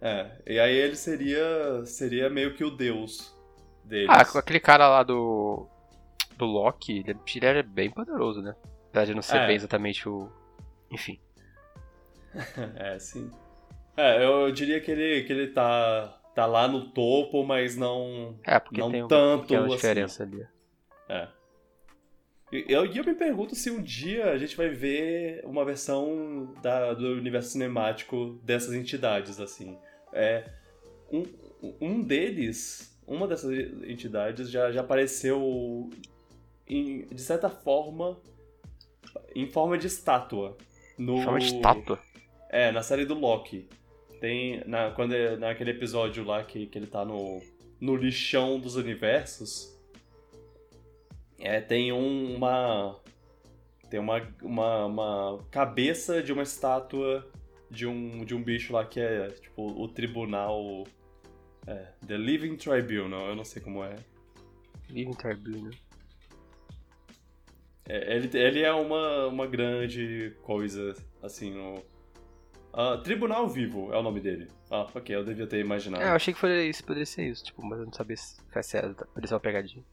É, e aí ele seria seria meio que o deus deles. Ah, com aquele cara lá do do Loki, ele, ele é bem poderoso, né? Apesar de não ser é. bem exatamente o. Enfim. é, sim. É, eu diria que ele, que ele tá, tá lá no topo, mas não. É, porque não tem tanto. Uma assim. diferença ali. É. E eu, eu me pergunto se um dia a gente vai ver uma versão da, do universo cinemático dessas entidades, assim. É, um, um deles, uma dessas entidades já, já apareceu em, de certa forma, em forma de estátua. No... Forma de estátua? É, na série do Loki. Tem. Na, quando é, naquele episódio lá que, que ele tá no, no lixão dos universos. É, tem um, uma. Tem uma, uma, uma cabeça de uma estátua de um, de um bicho lá que é tipo o tribunal. É, The Living Tribunal, eu não sei como é. Living Tribunal. É, ele, ele é uma, uma grande coisa, assim, no. Uh, Tribunal Vivo é o nome dele. Ah, ok, eu devia ter imaginado. É, eu achei que foi isso, poderia ser isso, tipo, mas eu não sabia se sério, poderia ser uma pegadinha.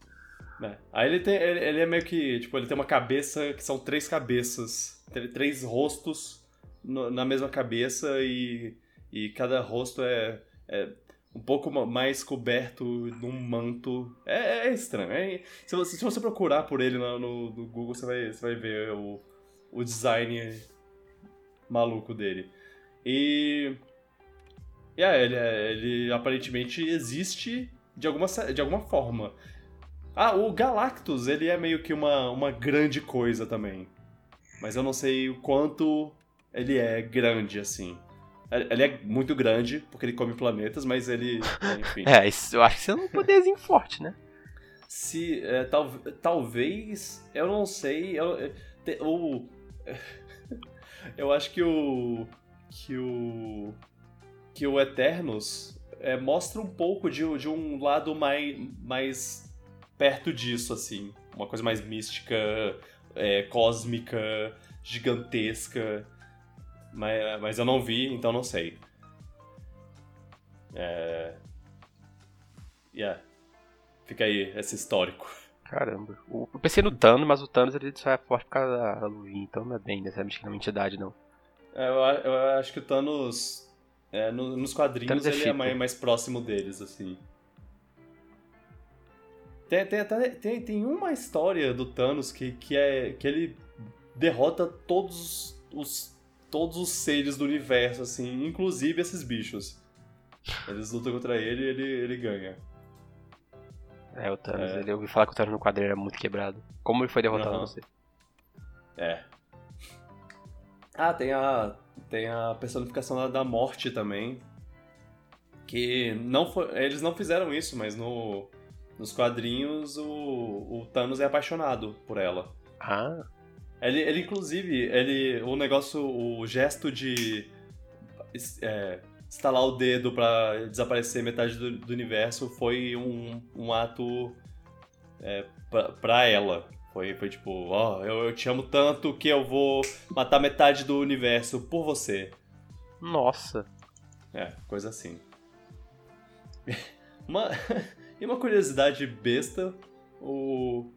É. Aí ele tem. Ele, ele, é meio que. Tipo, ele tem uma cabeça que são três cabeças. Três rostos no, na mesma cabeça e. E cada rosto é, é um pouco mais coberto num manto. É, é estranho. É, se, você, se você procurar por ele no, no, no, Google, você vai, você vai ver o, o design maluco dele. E. E é, ele, ele aparentemente existe de alguma, de alguma forma. Ah, o Galactus, ele é meio que uma, uma grande coisa também. Mas eu não sei o quanto ele é grande, assim. Ele é muito grande, porque ele come planetas, mas ele. Enfim. é, isso, eu acho que isso é um poderzinho forte, né? Se. É, tal, talvez. Eu não sei. Eu, o. Eu acho que o. Que o. Que o Eternos é, mostra um pouco de, de um lado mais, mais perto disso, assim. Uma coisa mais mística, é, cósmica, gigantesca. Mas, mas eu não vi, então não sei. É... Yeah. Fica aí esse histórico. Caramba. Eu pensei no Thanos, mas o Thanos ele só é forte por causa da Luin, então não é bem necessariamente uma entidade, não. É, eu, eu, acho que o Thanos, é, no, nos quadrinhos, é ele é mais, mais, próximo deles, assim. Tem, tem, tem, tem uma história do Thanos que, que é que ele derrota todos os todos os seres do universo, assim, inclusive esses bichos. Eles lutam contra ele e ele, ele ganha. É, o Thanos, é. ele, eu ouvi falar que o Thanos no quadrinho era muito quebrado. Como ele foi derrotado, uhum. não sei. É. Ah, tem a, tem a personificação da morte também. Que não foi, eles não fizeram isso, mas no, nos quadrinhos o, o Thanos é apaixonado por ela. Ah. Ele, ele inclusive, ele, o negócio, o gesto de é, estalar o dedo para desaparecer metade do, do, universo foi um, um ato é, pra, pra ela. Foi, foi tipo, ó, oh, eu, eu te amo tanto que eu vou matar metade do universo por você. Nossa. É, coisa assim. Uma, e uma curiosidade besta, o.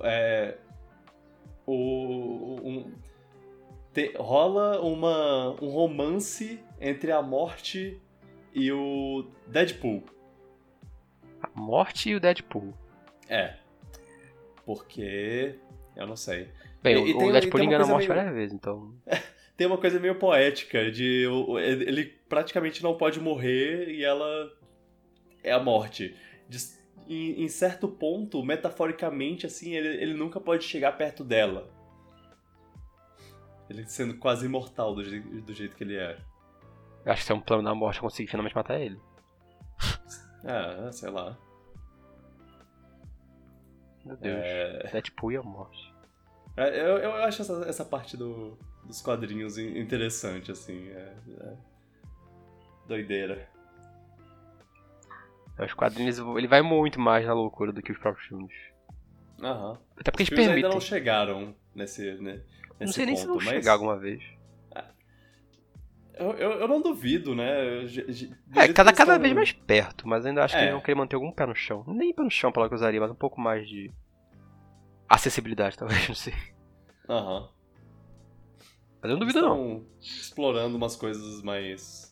É, o, um, te, rola uma, um romance entre a morte e o Deadpool. A morte e o Deadpool. É. Porque. Eu não sei. Bem, e, o, tem, o Deadpool engana a morte meio... várias vezes, então. tem uma coisa meio poética de. Ele praticamente não pode morrer e ela é a morte. De, em, em certo ponto, metaforicamente, assim, ele, ele nunca pode chegar perto dela. Ele sendo quase imortal do, do jeito que ele é. Eu acho que é um plano da morte, conseguir finalmente matar ele. É, sei lá. Meu Deus. É, Deadpool e a morte. é, eu, eu acho essa, essa parte do, dos quadrinhos in- interessante, assim. É, é doideira. Os quadrinhos, ele vai muito mais na loucura do que os próprios filmes. Aham. Até porque Os eles filmes ainda permitem. não chegaram nesse, né, nesse Não sei nem se ponto, vão mas chegar alguma vez. eu, eu, eu não duvido, né? Do É, cada, que cada vez mais perto, mas ainda acho que É. eles vão querer manter algum pé no chão. Nem pé no chão, pela que eu usaria, mas um pouco mais de acessibilidade, talvez, não sei. Aham. Mas eu não duvido não. explorando umas coisas mais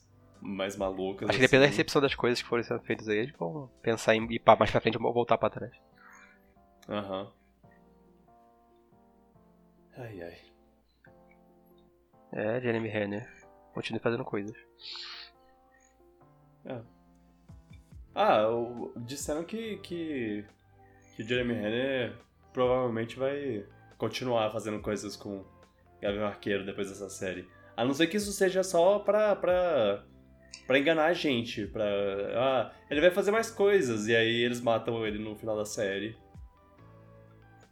mais malucas. Acho que depende da assim. recepção das coisas que forem sendo feitas aí, eles vão pensar em ir pra- mais pra frente ou voltar pra trás. Aham. Ai, ai. É, Jeremy Renner. Continue fazendo coisas. Ah, o- disseram que, que, que Jeremy Renner provavelmente vai continuar fazendo coisas com Gavião Arqueiro depois dessa série. A não ser que isso seja só pra, pra, pra enganar a gente. Pra, ah, ele vai fazer mais coisas e aí eles matam ele no final da série.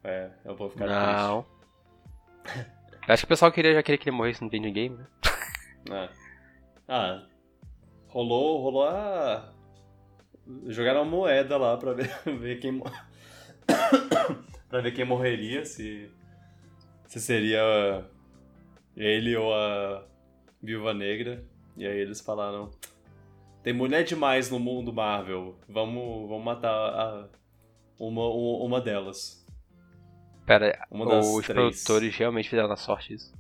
É, eu vou ficar não. Eu acho que o pessoal queria, já queria que ele morresse no Video Game, né? triste. Ah, ah, rolou, rolou a... Jogaram uma moeda lá pra ver, ver quem... pra ver quem morreria, se... Se seria ele ou a Viúva Negra. E aí eles falaram... Tem mulher demais no mundo Marvel. Vamos, vamos matar a- uma, uma delas. Pera, Uma das os três. produtores realmente fizeram na sorte isso.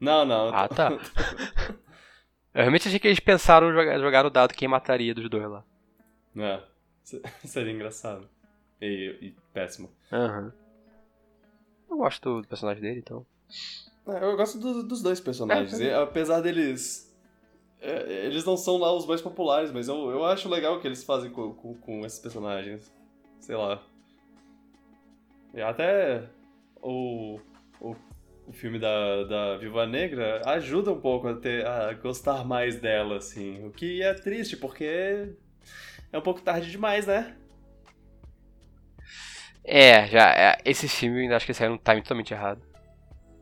Não, não. Ah, tá. Eu realmente achei que eles pensaram jogar, jogar o dado quem mataria dos dois lá. É, se- seria engraçado. E, e péssimo. Aham. Eu gosto do personagem dele, então. É, eu gosto do- dos dois personagens. É, apesar deles. É, eles não são lá os mais populares, mas eu, eu acho legal o que eles fazem com, com, com esses personagens. Sei lá. E até o, o, o filme da, da Viúva Negra ajuda um pouco a, ter, a gostar mais dela, assim. O que é triste, porque é um pouco tarde demais, né? É, já. é, esse filme ainda acho que saiu num time totalmente errado.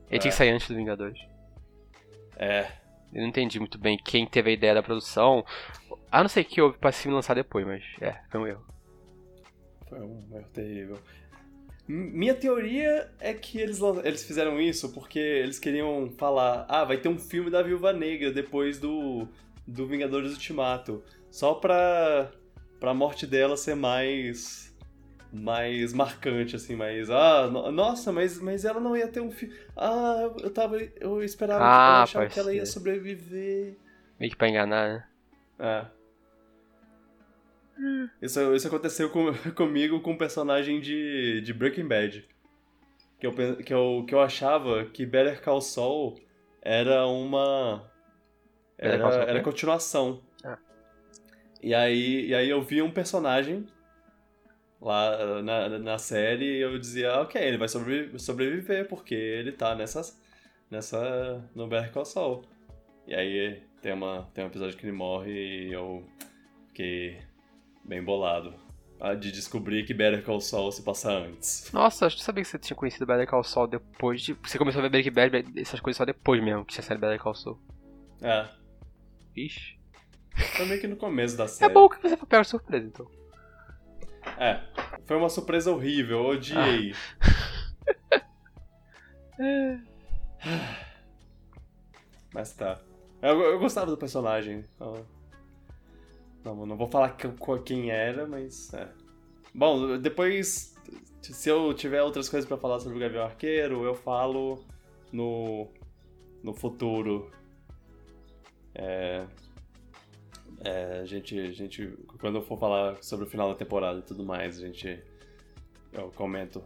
Ele É. tinha que sair antes do Vingadores. É. Eu não entendi muito bem quem teve a ideia da produção. A não ser que houve pra filme lançar depois, mas é, foi um erro. Foi um erro terrível. Minha teoria é que eles, eles fizeram isso porque eles queriam falar: ah, vai ter um filme da Viúva Negra depois do, do Vingadores Ultimato. Só pra, pra morte dela ser mais. Mais marcante, assim, mais. Ah, no- nossa, mas, mas ela não ia ter um filme. Ah, eu- eu tava. Eu esperava. Ah, eu achava que ela ia sobreviver. Meio que pra enganar, né? É. Isso, isso aconteceu com- comigo com um personagem de, de Breaking Bad. Que eu, que, eu, que eu achava que Better Call Saul era uma. Era, era continuação. Ah. E, aí, e aí eu vi um personagem lá na, na série eu dizia, ok, ele vai sobrevi- sobreviver porque ele tá nessa, nessa, no Better Call Saul. E aí tem, uma, tem um episódio que ele morre e eu fiquei bem bolado. De descobrir que Better Call Saul se passa antes. Nossa, acho que sabia que você tinha conhecido Better Call Saul depois de. Você começou a ver Breaking Bad, essas coisas só depois mesmo que tinha série Better Call Saul. É, Ixi. foi meio que no começo da É série. bom que você de surpresa, então. É, foi uma surpresa horrível, eu odiei. Mas tá. Eu, eu gostava do personagem. então- Não, não vou falar quem era, mas. É. Bom, depois, se eu tiver outras coisas pra falar sobre o Gavião Arqueiro, eu falo no, no futuro. É, é, a gente, a gente, quando eu for falar sobre o final da temporada e tudo mais, a gente, eu comento.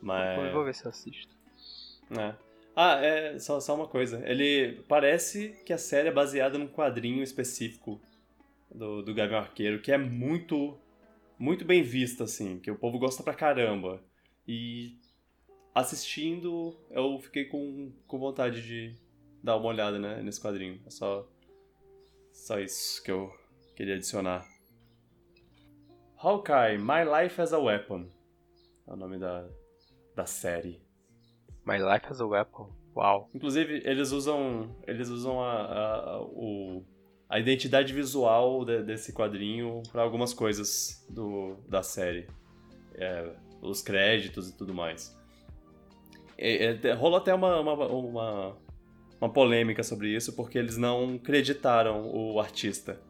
Mas, Vou- Vou ver se eu assisto. é. Ah, é, só, só uma coisa. Ele parece que a série é baseada num quadrinho específico do, do Gavião Arqueiro, que é muito, muito bem visto, assim, que o povo gosta pra caramba. E assistindo, eu fiquei com, com vontade de dar uma olhada né, nesse quadrinho. É só, só isso que eu queria adicionar. Hawkeye, My Life as a Weapon. É o nome da, da série. My Life as a Weapon. Uau. Inclusive, eles usam. Eles usam a, a, a o, a identidade visual de, desse quadrinho para algumas coisas do, da série. É, os créditos e tudo mais. É, é, rolou até uma, uma, uma, uma polêmica sobre isso, porque eles não creditaram o artista.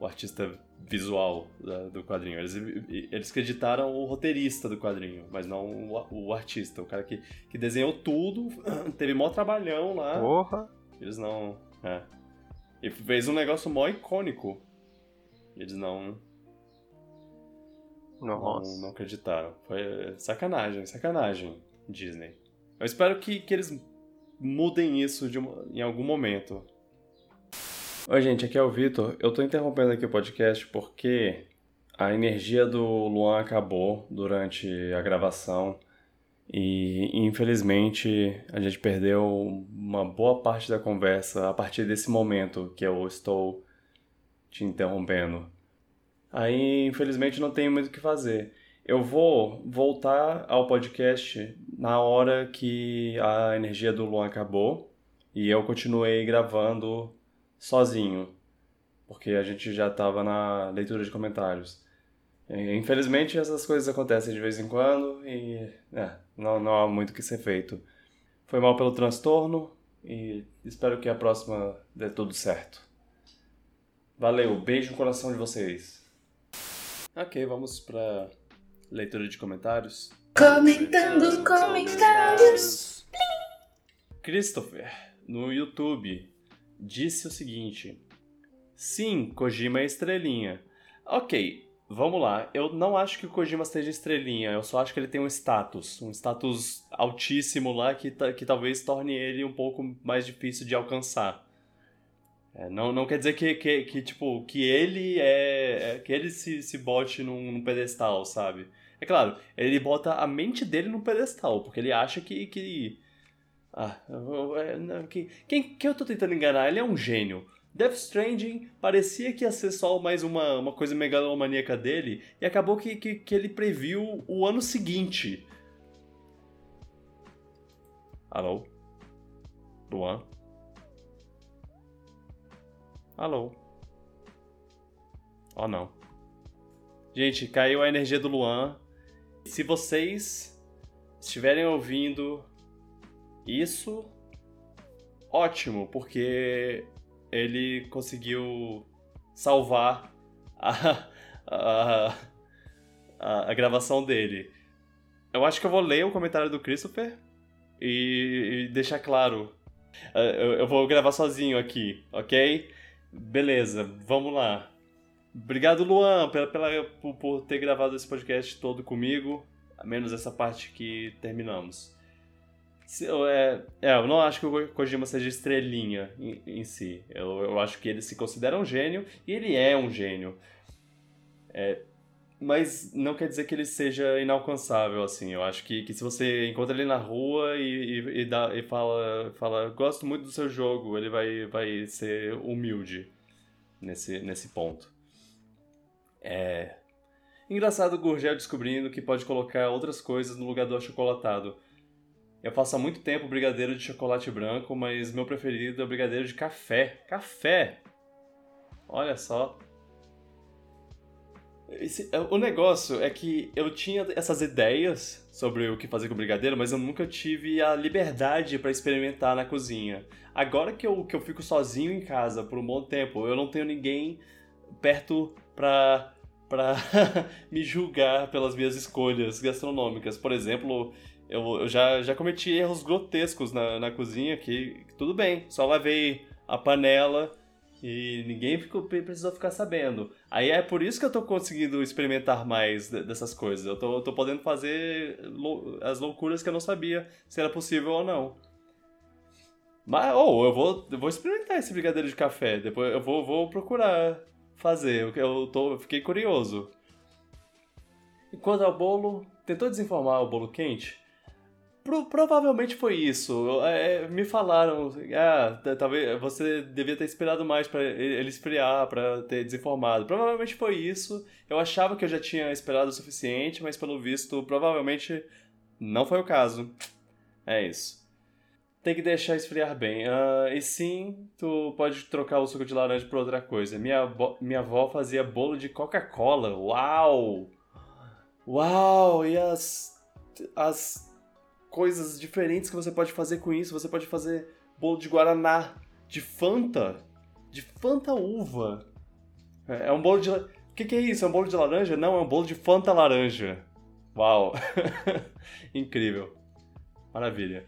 O artista visual da, do quadrinho. Eles, eles creditaram o roteirista do quadrinho, mas não o, o artista. O cara que, que desenhou tudo, teve mó trabalhão lá. Porra! Eles não. É. E fez um negócio mó icônico. Eles não. Nossa. Não, não acreditaram. Foi sacanagem, sacanagem, Disney. Eu espero que, que eles mudem isso uma, em algum momento. Oi, gente, aqui é o Vitor. Eu tô interrompendo aqui o podcast porque a energia do Luan acabou durante a gravação e infelizmente a gente perdeu uma boa parte da conversa a partir desse momento que eu estou te interrompendo. Aí, infelizmente, não tenho muito o que fazer. Eu vou voltar ao podcast na hora que a energia do Luan acabou e eu continuei gravando sozinho, porque a gente já estava na leitura de comentários. Infelizmente essas coisas acontecem de vez em quando e é, não, não há muito o que ser feito. Foi mal pelo transtorno e espero que a próxima dê tudo certo. Valeu, beijo no coração de vocês. Ok, vamos para leitura de comentários. Comentando comentários. Christopher, no YouTube, disse o seguinte: Sim, Kojima é estrelinha. Ok, vamos lá. Eu não acho que o Kojima seja estrelinha, eu só acho que ele tem um status, um status altíssimo lá que, que talvez torne ele um pouco mais difícil de alcançar. É, não, não quer dizer que, que, que, tipo, que ele é. é que ele se, se bote num, num, pedestal, sabe? É claro, ele bota a mente dele num pedestal, porque ele acha que, que ah, quem, quem, quem eu tô tentando enganar? Ele é um gênio. Death Stranding parecia que ia ser só mais uma, uma coisa megalomaníaca dele e acabou que, que, que ele previu o ano seguinte. Alô? Luan? Alô? Oh não. Gente, caiu a energia do Luan. Se vocês estiverem ouvindo isso, ótimo, porque ele conseguiu salvar a, a, a, a, gravação dele. Eu acho que eu vou ler o comentário do Christopher e, e deixar claro. É, eu, eu vou gravar sozinho aqui, ok? Beleza, vamos lá. Obrigado, Luan, pela, pela, por, por ter gravado esse podcast todo comigo, menos essa parte que terminamos. É, é, eu não acho que o Kojima seja estrelinha em, em si. Eu, eu, acho que ele se considera um gênio e ele é um gênio. É, mas não quer dizer que ele seja inalcançável, assim. Eu acho que, que se você encontra ele na rua e, e, e, dá, e fala, fala, gosto muito do seu jogo, ele vai, vai ser humilde nesse, nesse ponto. É. Engraçado o Gurgel descobrindo que pode colocar outras coisas no lugar do achocolatado. Eu faço há muito tempo brigadeiro de chocolate branco, mas meu preferido é o brigadeiro de café. Café! Olha só. Esse, é, o negócio é que eu tinha essas ideias sobre o que fazer com brigadeiro, mas eu nunca tive a liberdade para experimentar na cozinha. Agora que eu, que eu fico sozinho em casa por um bom tempo, eu não tenho ninguém perto pra, pra me julgar pelas minhas escolhas gastronômicas. Por exemplo, eu, eu já, já cometi erros grotescos na, na cozinha que, tudo bem, só lavei a panela e ninguém ficou, precisou ficar sabendo. Aí é por isso que eu tô conseguindo experimentar mais dessas coisas. Eu tô, tô podendo fazer lou as loucuras que eu não sabia se era possível ou não. Mas, ou oh, eu, vou, eu vou experimentar esse brigadeiro de café. Depois eu vou, vou procurar fazer. Eu, tô, eu fiquei curioso. E quanto ao bolo, tentou desenformar o bolo quente? pro- provavelmente foi isso. É, me falaram, ah, talvez você devia ter esperado mais pra ele esfriar, pra ter desinformado. Provavelmente foi isso. Eu achava que eu já tinha esperado o suficiente, mas pelo visto, provavelmente não foi o caso. É isso. Tem que deixar esfriar bem. Ah, e sim, tu pode trocar o suco de laranja por outra coisa. Minha, minha avó fazia bolo de Coca-Cola. Uau! Uau! E as, as coisas diferentes que você pode fazer com isso. Você pode fazer bolo de Guaraná, de Fanta, de Fanta uva. É é um bolo de. O que, que é isso? É um bolo de laranja? Não, é um bolo de Fanta laranja. Uau! Incrível. Maravilha.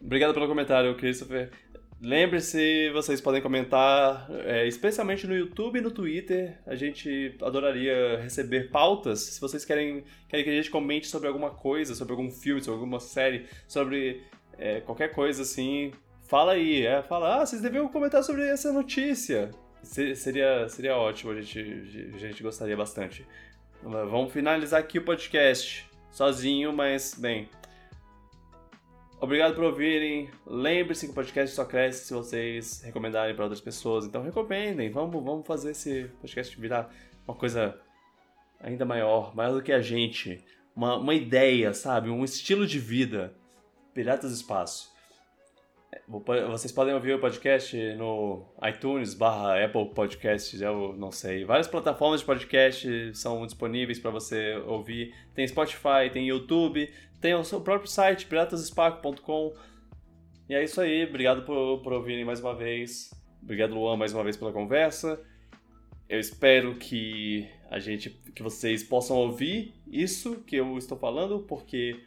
Obrigado pelo comentário, Christopher. Lembre-se, vocês podem comentar, é, especialmente no YouTube e no Twitter. A gente adoraria receber pautas. Se vocês querem, querem que a gente comente sobre alguma coisa, sobre algum filme, sobre alguma série, sobre é, qualquer coisa assim, fala aí. É, fala, ah, vocês deviam comentar sobre essa notícia. Se- seria, seria ótimo, a gente, a gente gostaria bastante. Vamos finalizar aqui o podcast. Sozinho, mas bem. Obrigado por ouvirem. Lembre-se que o podcast só cresce se vocês recomendarem para outras pessoas. Então recomendem. Vamos, vamos fazer esse podcast virar uma coisa ainda maior, maior do que a gente. Uma, uma ideia, sabe? Um estilo de vida. Piratas do Espaço. Vocês podem ouvir o podcast no iTunes barra Apple Podcasts, eu não sei. Várias plataformas de podcast são disponíveis para você ouvir. Tem Spotify, tem YouTube, tem o seu próprio site, piratasespaco.com. E é isso aí, obrigado por, por ouvirem mais uma vez. Obrigado, Luan, mais uma vez pela conversa. Eu espero que a gente, que vocês possam ouvir isso que eu estou falando, porque,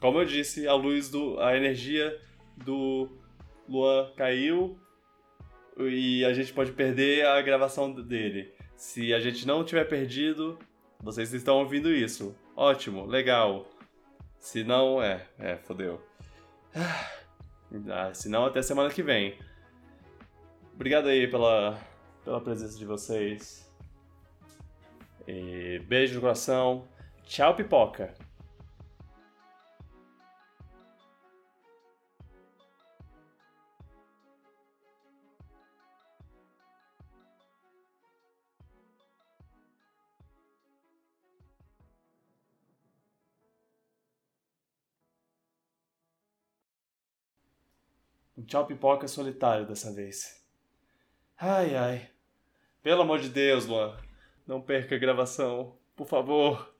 como eu disse, a luz do, a energia do Luan caiu e a gente pode perder a gravação dele. Se a gente não tiver perdido, vocês estão ouvindo isso. Ótimo, legal. Se não, é, é, fodeu. Ah, se não, até semana que vem. Obrigado aí pela, pela presença de vocês. E beijo no coração. Tchau, pipoca. Tchau pipoca solitário dessa vez. Ai ai. Pelo amor de Deus, Luan. Não perca a gravação. Por favor.